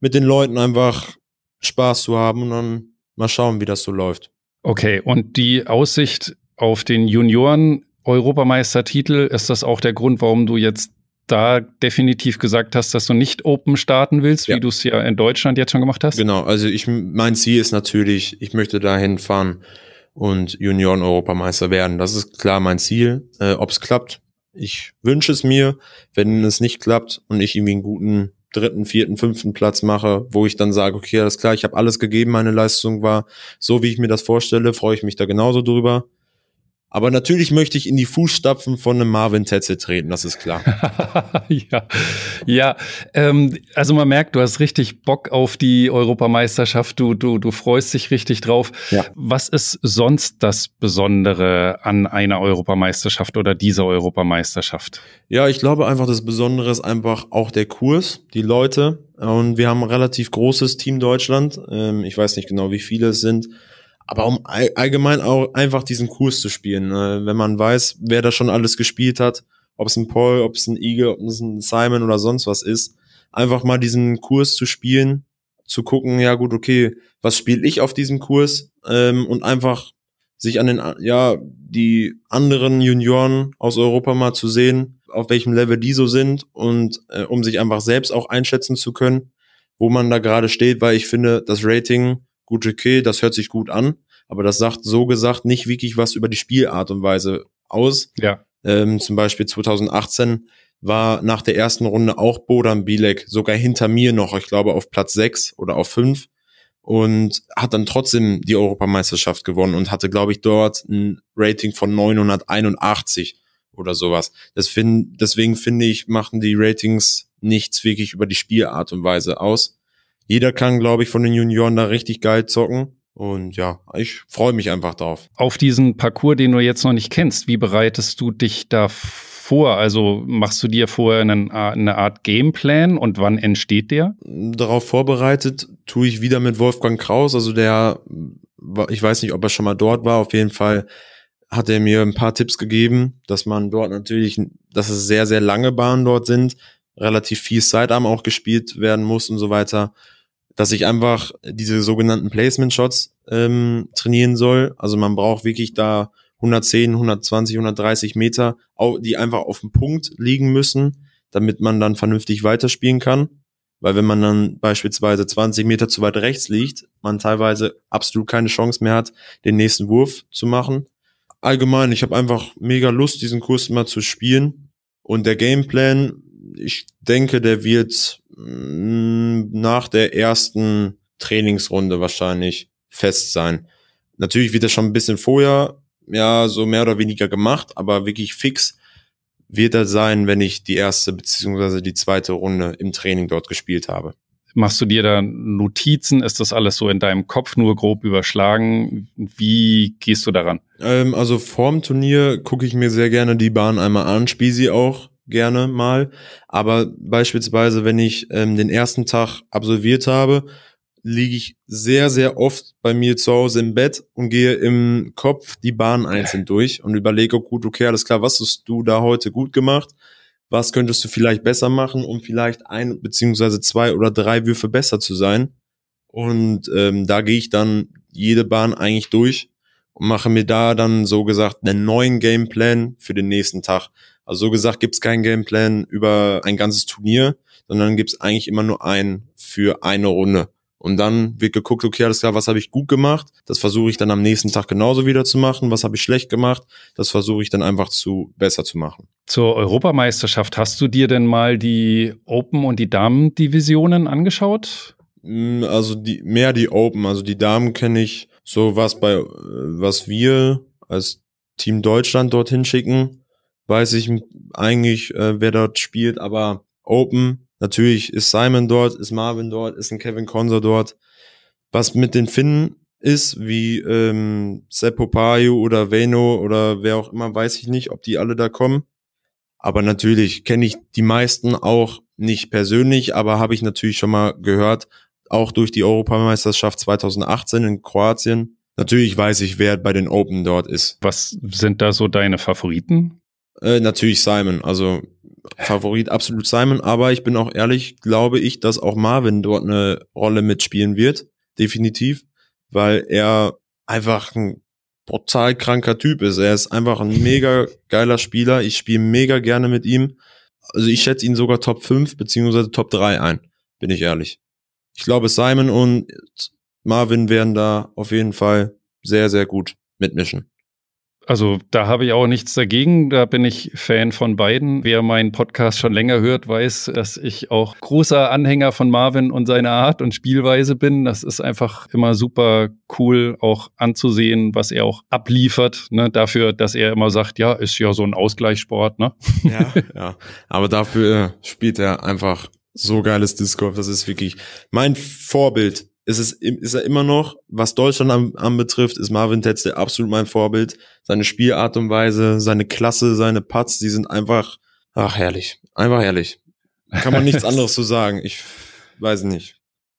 mit den Leuten einfach Spaß zu haben und dann mal schauen, wie das so läuft. Okay, und die Aussicht auf den Junioren Europameistertitel, ist das auch der Grund, warum du jetzt da definitiv gesagt hast, dass du nicht Open starten willst, ja. wie du es ja in Deutschland jetzt schon gemacht hast? Genau, also ich mein Ziel ist natürlich, ich möchte dahin fahren, und Junioren-Europameister werden. Das ist klar mein Ziel. Äh, Ob es klappt, ich wünsche es mir. Wenn es nicht klappt und ich irgendwie einen guten dritten, vierten, fünften Platz mache, wo ich dann sage, okay, alles klar, ich habe alles gegeben, meine Leistung war so, wie ich mir das vorstelle, freue ich mich da genauso drüber. Aber natürlich möchte ich in die Fußstapfen von einem Marvin Tetzel treten, das ist klar. ja, ja ähm, also man merkt, du hast richtig Bock auf die Europameisterschaft, du, du, du freust dich richtig drauf. Ja. Was ist sonst das Besondere an einer Europameisterschaft oder dieser Europameisterschaft? Ja, ich glaube einfach, das Besondere ist einfach auch der Kurs, die Leute. Und wir haben ein relativ großes Team Deutschland. Ähm, ich weiß nicht genau, wie viele es sind aber um allgemein auch einfach diesen Kurs zu spielen, ne? wenn man weiß, wer da schon alles gespielt hat, ob es ein Paul, ob es ein Eagle, ob es ein Simon oder sonst was ist, einfach mal diesen Kurs zu spielen, zu gucken, ja gut, okay, was spiele ich auf diesem Kurs ähm, und einfach sich an den, ja, die anderen Junioren aus Europa mal zu sehen, auf welchem Level die so sind und äh, um sich einfach selbst auch einschätzen zu können, wo man da gerade steht, weil ich finde, das Rating gut, okay, das hört sich gut an, aber das sagt so gesagt nicht wirklich was über die Spielart und Weise aus. Ja. Ähm, zum Beispiel 2018 war nach der ersten Runde auch Bodan Bilek sogar hinter mir noch, ich glaube auf Platz 6 oder auf 5 und hat dann trotzdem die Europameisterschaft gewonnen und hatte, glaube ich, dort ein Rating von 981 oder sowas. Das find, deswegen finde ich, machen die Ratings nichts wirklich über die Spielart und Weise aus jeder kann, glaube ich, von den Junioren da richtig geil zocken. Und ja, ich freue mich einfach drauf. Auf diesen Parcours, den du jetzt noch nicht kennst, wie bereitest du dich da vor? Also machst du dir vorher einen, eine Art Gameplan und wann entsteht der? Darauf vorbereitet tue ich wieder mit Wolfgang Kraus, also der, ich weiß nicht, ob er schon mal dort war, auf jeden Fall hat er mir ein paar Tipps gegeben, dass man dort natürlich, dass es sehr, sehr lange Bahnen dort sind, relativ viel Sidearm auch gespielt werden muss und so weiter dass ich einfach diese sogenannten Placement Shots ähm, trainieren soll. Also man braucht wirklich da 110, 120, 130 Meter, die einfach auf dem Punkt liegen müssen, damit man dann vernünftig weiterspielen kann. Weil wenn man dann beispielsweise 20 Meter zu weit rechts liegt, man teilweise absolut keine Chance mehr hat, den nächsten Wurf zu machen. Allgemein, ich habe einfach mega Lust, diesen Kurs mal zu spielen. Und der Gameplan, ich denke, der wird nach der ersten Trainingsrunde wahrscheinlich fest sein. Natürlich wird das schon ein bisschen vorher, ja, so mehr oder weniger gemacht, aber wirklich fix wird er sein, wenn ich die erste beziehungsweise die zweite Runde im Training dort gespielt habe. Machst du dir da Notizen? Ist das alles so in deinem Kopf nur grob überschlagen? Wie gehst du daran? Ähm, also vorm Turnier gucke ich mir sehr gerne die Bahn einmal an, spiele sie auch gerne mal. Aber beispielsweise, wenn ich ähm, den ersten Tag absolviert habe, liege ich sehr, sehr oft bei mir zu Hause im Bett und gehe im Kopf die Bahn einzeln durch und überlege, gut, okay, alles klar, was hast du da heute gut gemacht? Was könntest du vielleicht besser machen, um vielleicht ein beziehungsweise zwei oder drei Würfe besser zu sein? Und ähm, da gehe ich dann jede Bahn eigentlich durch und mache mir da dann so gesagt einen neuen Gameplan für den nächsten Tag. Also so gesagt gibt's keinen Gameplan über ein ganzes Turnier, sondern gibt's eigentlich immer nur einen für eine Runde. Und dann wird geguckt, okay, alles klar, was habe ich gut gemacht? Das versuche ich dann am nächsten Tag genauso wieder zu machen. Was habe ich schlecht gemacht? Das versuche ich dann einfach zu besser zu machen. Zur Europameisterschaft hast du dir denn mal die Open und die Damen-Divisionen angeschaut? Mm, also die mehr die Open, also die Damen kenne ich so was bei was wir als Team Deutschland dorthin schicken weiß ich eigentlich, äh, wer dort spielt, aber Open, natürlich ist Simon dort, ist Marvin dort, ist ein Kevin Konser dort. Was mit den Finnen ist, wie ähm, Seppo Payu oder Veno oder wer auch immer, weiß ich nicht, ob die alle da kommen. Aber natürlich kenne ich die meisten auch nicht persönlich, aber habe ich natürlich schon mal gehört, auch durch die Europameisterschaft 2018 in Kroatien. Natürlich weiß ich, wer bei den Open dort ist. Was sind da so deine Favoriten? Äh, natürlich Simon. Also Favorit absolut Simon, aber ich bin auch ehrlich, glaube ich, dass auch Marvin dort eine Rolle mitspielen wird. Definitiv. Weil er einfach ein brutal kranker Typ ist. Er ist einfach ein mega geiler Spieler. Ich spiele mega gerne mit ihm. Also ich schätze ihn sogar Top 5 beziehungsweise Top 3 ein, bin ich ehrlich. Ich glaube, Simon und Marvin werden da auf jeden Fall sehr, sehr gut mitmischen. Also da habe ich auch nichts dagegen. Da bin ich Fan von beiden. Wer meinen Podcast schon länger hört, weiß, dass ich auch großer Anhänger von Marvin und seiner Art und Spielweise bin. Das ist einfach immer super cool, auch anzusehen, was er auch abliefert. Ne? Dafür, dass er immer sagt, ja, ist ja so ein Ausgleichssport. Ne? Ja, ja. Aber dafür spielt er einfach so geiles Disc Golf. Das ist wirklich mein Vorbild ist es ist er immer noch, was Deutschland anbetrifft, ist Marvin Tetzel absolut mein Vorbild. Seine Spielart und Weise, seine Klasse, seine Putts, die sind einfach, ach herrlich, einfach herrlich. Kann man nichts anderes zu sagen. Ich weiß nicht.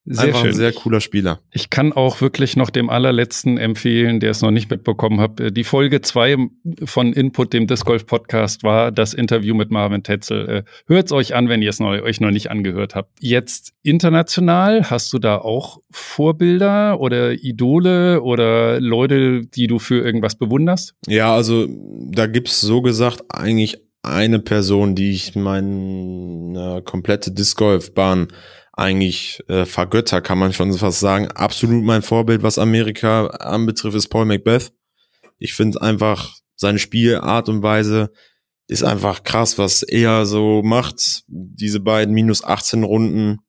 Sehr Einfach schön. ein sehr cooler Spieler. Ich kann auch wirklich noch dem allerletzten empfehlen, der es noch nicht mitbekommen hat. Die Folge zwei von Input, dem Disc Golf Podcast, war das Interview mit Marvin Tetzel. Äh, Hört es euch an, wenn ihr es euch noch nicht angehört habt. Jetzt international, hast du da auch Vorbilder oder Idole oder Leute, die du für irgendwas bewunderst? Ja, also da gibt's so gesagt eigentlich eine Person, die ich meine komplette Disc Golf Bahn eigentlich äh, vergötter, kann man schon fast sagen. Absolut mein Vorbild, was Amerika anbetrifft, ist Paul Macbeth. Ich finde einfach seine Spielart und Weise ist einfach krass, was er so macht. Diese beiden minus 18 Runden,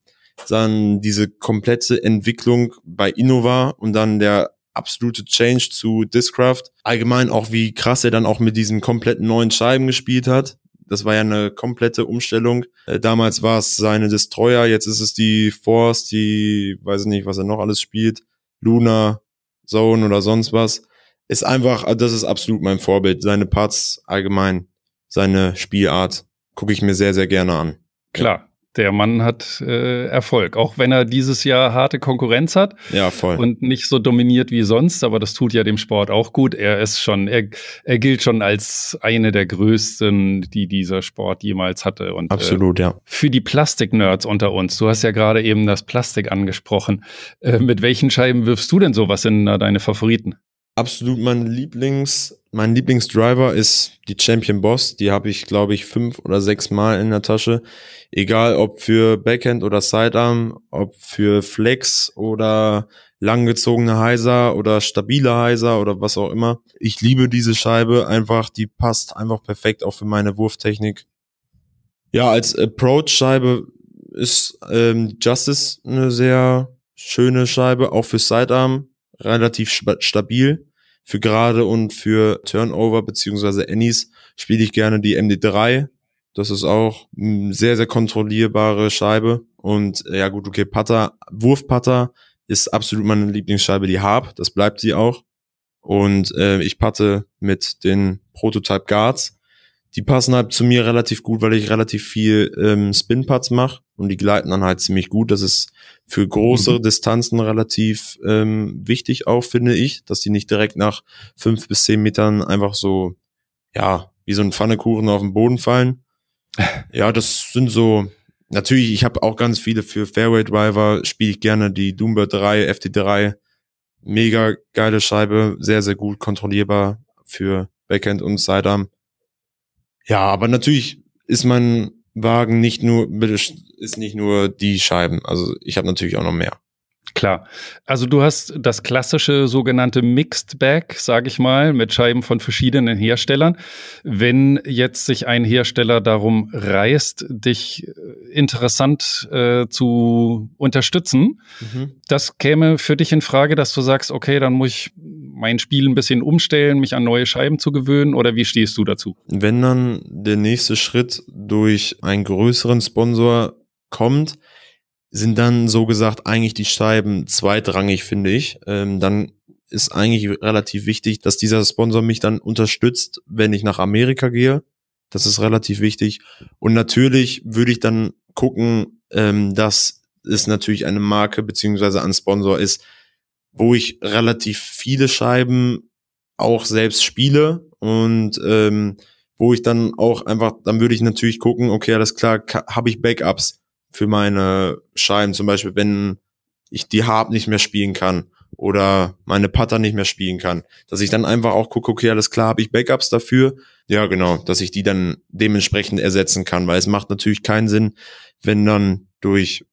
dann diese komplette Entwicklung bei Innova und dann der absolute Change zu Discraft. Allgemein auch, wie krass er dann auch mit diesen kompletten neuen Scheiben gespielt hat. Das war ja eine komplette Umstellung. Äh, damals war es seine Destroyer, jetzt ist es die Force, die, weiß ich nicht, was er noch alles spielt, Luna, Zone oder sonst was. Ist einfach, das ist absolut mein Vorbild. Seine Parts allgemein, seine Spielart gucke ich mir sehr, sehr gerne an. Klar, der Mann hat äh, Erfolg, auch wenn er dieses Jahr harte Konkurrenz hat. Ja, voll. Und nicht so dominiert wie sonst, aber das tut ja dem Sport auch gut. Er ist schon, er, er gilt schon als eine der größten, die dieser Sport jemals hatte. Und, Absolut, äh, ja. Für die Plastik-Nerds unter uns, du hast ja gerade eben das Plastik angesprochen. Äh, mit welchen Scheiben wirfst du denn so? Was sind da deine Favoriten? Absolut mein Lieblings, mein Lieblingsdriver ist die Champion Boss. Die habe ich, glaube ich, fünf oder sechs Mal in der Tasche. Egal ob für Backhand oder Sidearm, ob für Flex oder langgezogene Heiser oder stabile Heiser oder was auch immer. Ich liebe diese Scheibe einfach, die passt einfach perfekt auch für meine Wurftechnik. Ja, als Approach-Scheibe ist ähm, Justice eine sehr schöne Scheibe, auch für Sidearm relativ stabil. Für gerade und für Turnover beziehungsweise Annies spiele ich gerne die MD3. Das ist auch eine sehr, sehr kontrollierbare Scheibe. Und äh, ja gut, okay, Putter, Wurfputter ist absolut meine Lieblingsscheibe, die Harp. Das bleibt sie auch. Und äh, ich patte mit den Prototype Guards die passen halt zu mir relativ gut, weil ich relativ viel ähm, Spin-Putts mache und die gleiten dann halt ziemlich gut. Das ist für größere mhm. Distanzen relativ ähm, wichtig auch, finde ich, dass die nicht direkt nach fünf bis zehn Metern einfach so, ja, wie so ein Pfannekuchen auf den Boden fallen. Ja, das sind so, natürlich, ich habe auch ganz viele für Fairway Driver, spiele ich gerne die Doombird 3, FT3. Mega geile Scheibe, sehr, sehr gut kontrollierbar für Backhand und Sidearm. Ja, aber natürlich ist mein Wagen nicht nur, ist nicht nur die Scheiben. Also ich habe natürlich auch noch mehr. Klar. Also du hast das klassische sogenannte Mixed Bag, sage ich mal, mit Scheiben von verschiedenen Herstellern. Wenn jetzt sich ein Hersteller darum reißt, dich äh, interessant äh, zu unterstützen, mhm. das käme für dich in Frage, dass du sagst, okay, dann muss ich mein Spiel ein bisschen umstellen, mich an neue Scheiben zu gewöhnen oder wie stehst du dazu? Wenn dann der nächste Schritt durch einen größeren Sponsor kommt, sind dann so gesagt eigentlich die Scheiben zweitrangig, finde ich. Ähm, dann ist eigentlich relativ wichtig, dass dieser Sponsor mich dann unterstützt, wenn ich nach Amerika gehe. Das ist relativ wichtig. Und natürlich würde ich dann gucken, ähm, dass es natürlich eine Marke beziehungsweise ein Sponsor ist, wo ich relativ viele Scheiben auch selbst spiele und ähm, wo ich dann auch einfach, dann würde ich natürlich gucken, okay, alles klar, habe ich Backups für meine Scheiben, zum Beispiel, wenn ich die Harp nicht mehr spielen kann oder meine Putter nicht mehr spielen kann, dass ich dann einfach auch gucke, okay, alles klar, habe ich Backups dafür? Ja, genau, dass ich die dann dementsprechend ersetzen kann, weil es macht natürlich keinen Sinn, wenn dann durch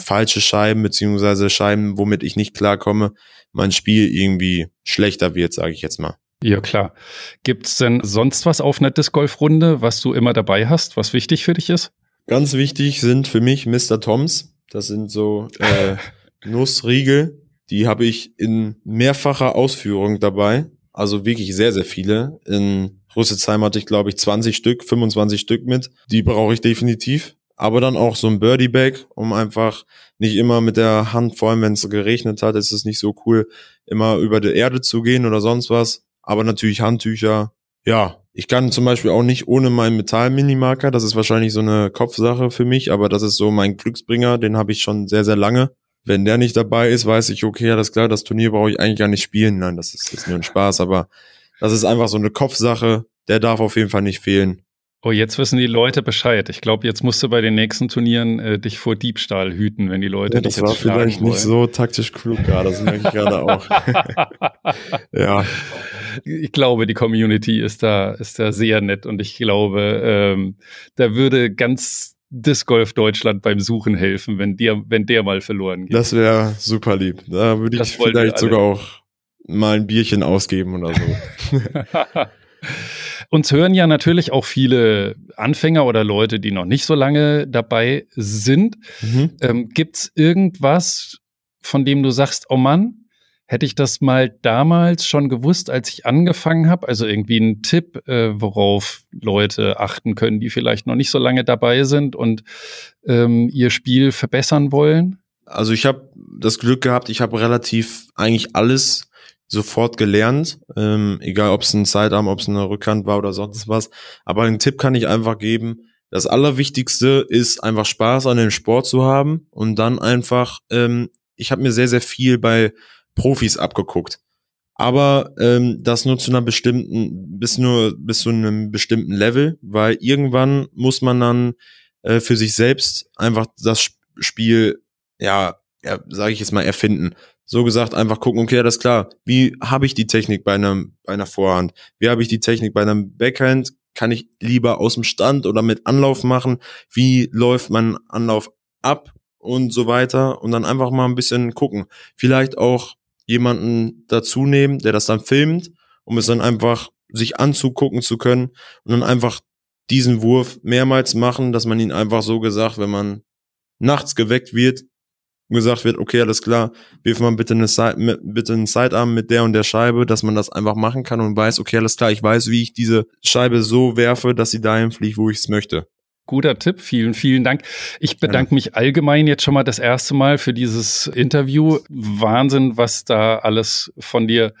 falsche Scheiben beziehungsweise Scheiben, womit ich nicht klarkomme, mein Spiel irgendwie schlechter wird, sage ich jetzt mal. Ja, klar. Gibt's denn sonst was auf einer Disc Golf Runde, was du immer dabei hast, was wichtig für dich ist? Ganz wichtig sind für mich Mr. Toms. Das sind so äh, Nussriegel. Die habe ich in mehrfacher Ausführung dabei. Also wirklich sehr, sehr viele. In Rüsselsheim hatte ich, glaube ich, 20 Stück, 25 Stück mit. Die brauche ich definitiv. Aber dann auch so ein Birdie Bag, um einfach nicht immer mit der Hand, vor allem wenn es geregnet hat, ist es nicht so cool, immer über die Erde zu gehen oder sonst was. Aber natürlich Handtücher. Ja, ich kann zum Beispiel auch nicht ohne meinen Metall-Minimarker. Das ist wahrscheinlich so eine Kopfsache für mich, aber das ist so mein Glücksbringer. Den habe ich schon sehr, sehr lange. Wenn der nicht dabei ist, weiß ich, okay, alles klar, das Turnier brauche ich eigentlich gar nicht spielen. Nein, das ist, ist nur ein Spaß, aber das ist einfach so eine Kopfsache. Der darf auf jeden Fall nicht fehlen. Oh, jetzt wissen die Leute Bescheid. Ich glaube, jetzt musst du bei den nächsten Turnieren äh, dich vor Diebstahl hüten, wenn die Leute ja, dich Das war vielleicht wollen. nicht so taktisch klug gerade, das merke ich gerade auch. ja. Ich glaube, die Community ist da, ist da sehr nett und ich glaube, ähm, da würde ganz Disc Golf Deutschland beim Suchen helfen, wenn der, wenn der mal verloren geht. Das wäre super lieb. Da würde ich vielleicht sogar auch mal ein Bierchen ausgeben oder so. Uns hören ja natürlich auch viele Anfänger oder Leute, die noch nicht so lange dabei sind. Mhm. Ähm, Gibt es irgendwas, von dem du sagst, oh Mann, hätte ich das mal damals schon gewusst, als ich angefangen habe? Also irgendwie ein Tipp, äh, worauf Leute achten können, die vielleicht noch nicht so lange dabei sind und ähm, ihr Spiel verbessern wollen? Also ich habe das Glück gehabt, ich habe relativ eigentlich alles sofort gelernt, ähm, egal ob es ein Sidearm, ob es eine Rückhand war oder sonst was. Aber einen Tipp kann ich einfach geben. Das Allerwichtigste ist einfach Spaß an dem Sport zu haben und dann einfach, ähm, ich habe mir sehr, sehr viel bei Profis abgeguckt. Aber ähm, das nur zu einer bestimmten, bis nur bis zu einem bestimmten Level, weil irgendwann muss man dann äh, für sich selbst einfach das Spiel, ja, ja sage ich jetzt mal, erfinden so gesagt einfach gucken, okay, das ist klar. Wie habe ich die Technik bei einem bei einer Vorhand? Wie habe ich die Technik bei einem Backhand? Kann ich lieber aus dem Stand oder mit Anlauf machen? Wie läuft mein Anlauf ab und so weiter? Und dann einfach mal ein bisschen gucken. Vielleicht auch jemanden dazu nehmen, der das dann filmt, um es dann einfach sich anzugucken zu können und dann einfach diesen Wurf mehrmals machen, dass man ihn einfach so gesagt, wenn man nachts geweckt wird, gesagt wird, okay, alles klar, wirf mal bitte, eine Side, mit, bitte einen Sidearm mit der und der Scheibe, dass man das einfach machen kann und weiß, okay, alles klar, ich weiß, wie ich diese Scheibe so werfe, dass sie dahin fliegt, wo ich es möchte. Guter Tipp, vielen, vielen Dank. Ich bedanke mich allgemein jetzt schon mal das erste Mal für dieses Interview. Wahnsinn, was da alles von dir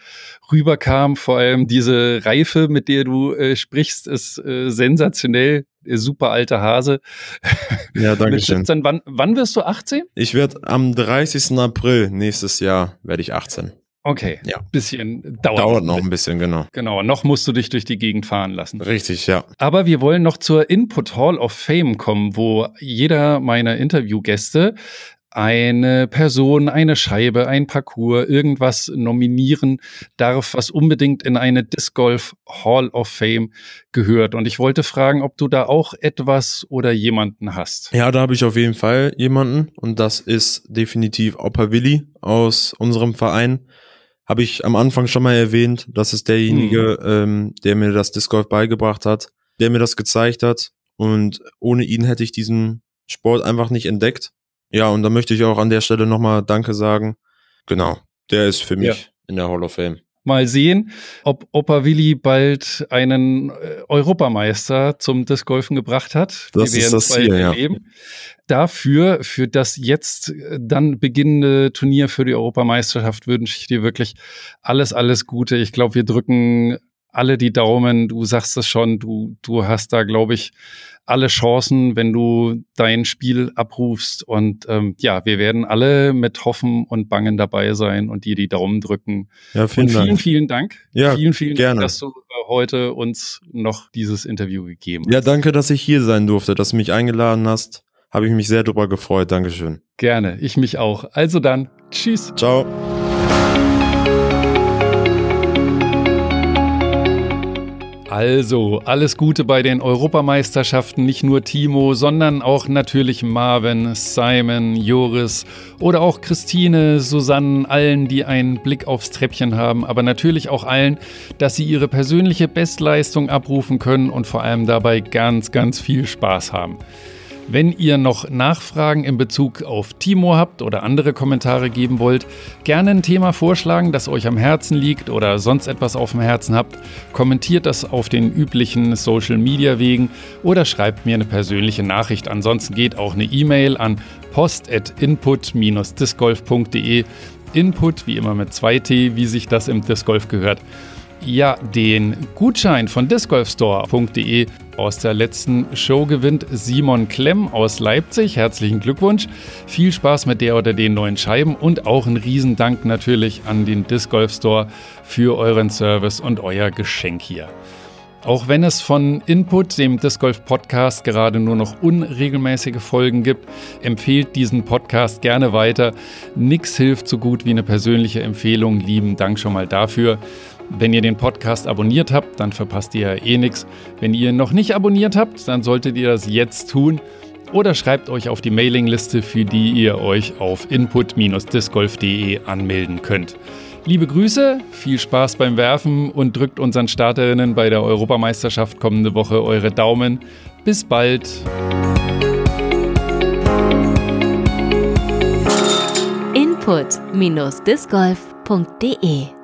rüberkam. Vor allem diese Reife, mit der du äh, sprichst, ist äh, sensationell. Super alter Hase. Ja, danke schön. Wann, wann wirst du 18? Ich werde am 30. April nächstes Jahr werde ich 18. Okay, ja. Bisschen dauert. Dauert noch ein bisschen, genau. Genau, noch musst du dich durch die Gegend fahren lassen. Richtig, ja. Aber wir wollen noch zur Input Hall of Fame kommen, wo jeder meiner Interviewgäste eine Person, eine Scheibe, ein Parcours, irgendwas nominieren darf, was unbedingt in eine Disc Golf Hall of Fame gehört. Und ich wollte fragen, ob du da auch etwas oder jemanden hast. Ja, da habe ich auf jeden Fall jemanden und das ist definitiv Opa Willi aus unserem Verein habe ich am Anfang schon mal erwähnt. Das ist derjenige, mhm. ähm, der mir das Disc Golf beigebracht hat, der mir das gezeigt hat. Und ohne ihn hätte ich diesen Sport einfach nicht entdeckt. Ja, und da möchte ich auch an der Stelle nochmal Danke sagen. Genau, der ist für mich ja. in der Hall of Fame mal sehen, ob Opa Willi bald einen äh, Europameister zum Disc Golfen gebracht hat. Das ist das Ziel, ja. Dafür, für das jetzt äh, dann beginnende Turnier für die Europameisterschaft wünsche ich dir wirklich alles, alles Gute. Ich glaube, wir drücken alle die Daumen. Du sagst es schon, du, du hast da, glaube ich, alle Chancen, wenn du dein Spiel abrufst. Und ähm, ja, wir werden alle mit Hoffen und Bangen dabei sein und dir die Daumen drücken. Ja, vielen und vielen, Dank. vielen Dank. Ja, vielen, vielen gerne. Dank, dass du heute uns noch dieses Interview gegeben hast. Ja, danke, dass ich hier sein durfte, dass du mich eingeladen hast. Habe ich mich sehr darüber gefreut. Dankeschön. Gerne, ich mich auch. Also dann, tschüss. Also, alles Gute bei den Europameisterschaften, nicht nur Timo, sondern auch natürlich Marvin, Simon, Joris oder auch Christine, Susanne, allen, die einen Blick aufs Treppchen haben, aber natürlich auch allen, dass sie ihre persönliche Bestleistung abrufen können und vor allem dabei ganz, ganz viel Spaß haben. Wenn ihr noch Nachfragen in Bezug auf Timo habt oder andere Kommentare geben wollt, gerne ein Thema vorschlagen, das euch am Herzen liegt oder sonst etwas auf dem Herzen habt, kommentiert das auf den üblichen Social Media Wegen oder schreibt mir eine persönliche Nachricht. Ansonsten geht auch eine E-Mail an post@input-discgolf.de. Input wie immer mit 2T, wie sich das im Disc Golf gehört. Ja, den Gutschein von discgolfstore.de aus der letzten Show gewinnt Simon Klemm aus Leipzig. Herzlichen Glückwunsch. Viel Spaß mit der oder den neuen Scheiben und auch ein Riesendank natürlich an den Disc Golf Store für euren Service und euer Geschenk hier. Auch wenn es von Input, dem Disc Golf Podcast, gerade nur noch unregelmäßige Folgen gibt, empfehlt diesen Podcast gerne weiter. Nix hilft so gut wie eine persönliche Empfehlung. Lieben Dank schon mal dafür. Wenn ihr den Podcast abonniert habt, dann verpasst ihr ja eh nichts. Wenn ihr noch nicht abonniert habt, dann solltet ihr das jetzt tun oder schreibt euch auf die Mailingliste, für die ihr euch auf input-discgolf.de anmelden könnt. Liebe Grüße, viel Spaß beim Werfen und drückt unseren Starterinnen bei der Europameisterschaft kommende Woche eure Daumen. Bis bald. Input-discgolf.de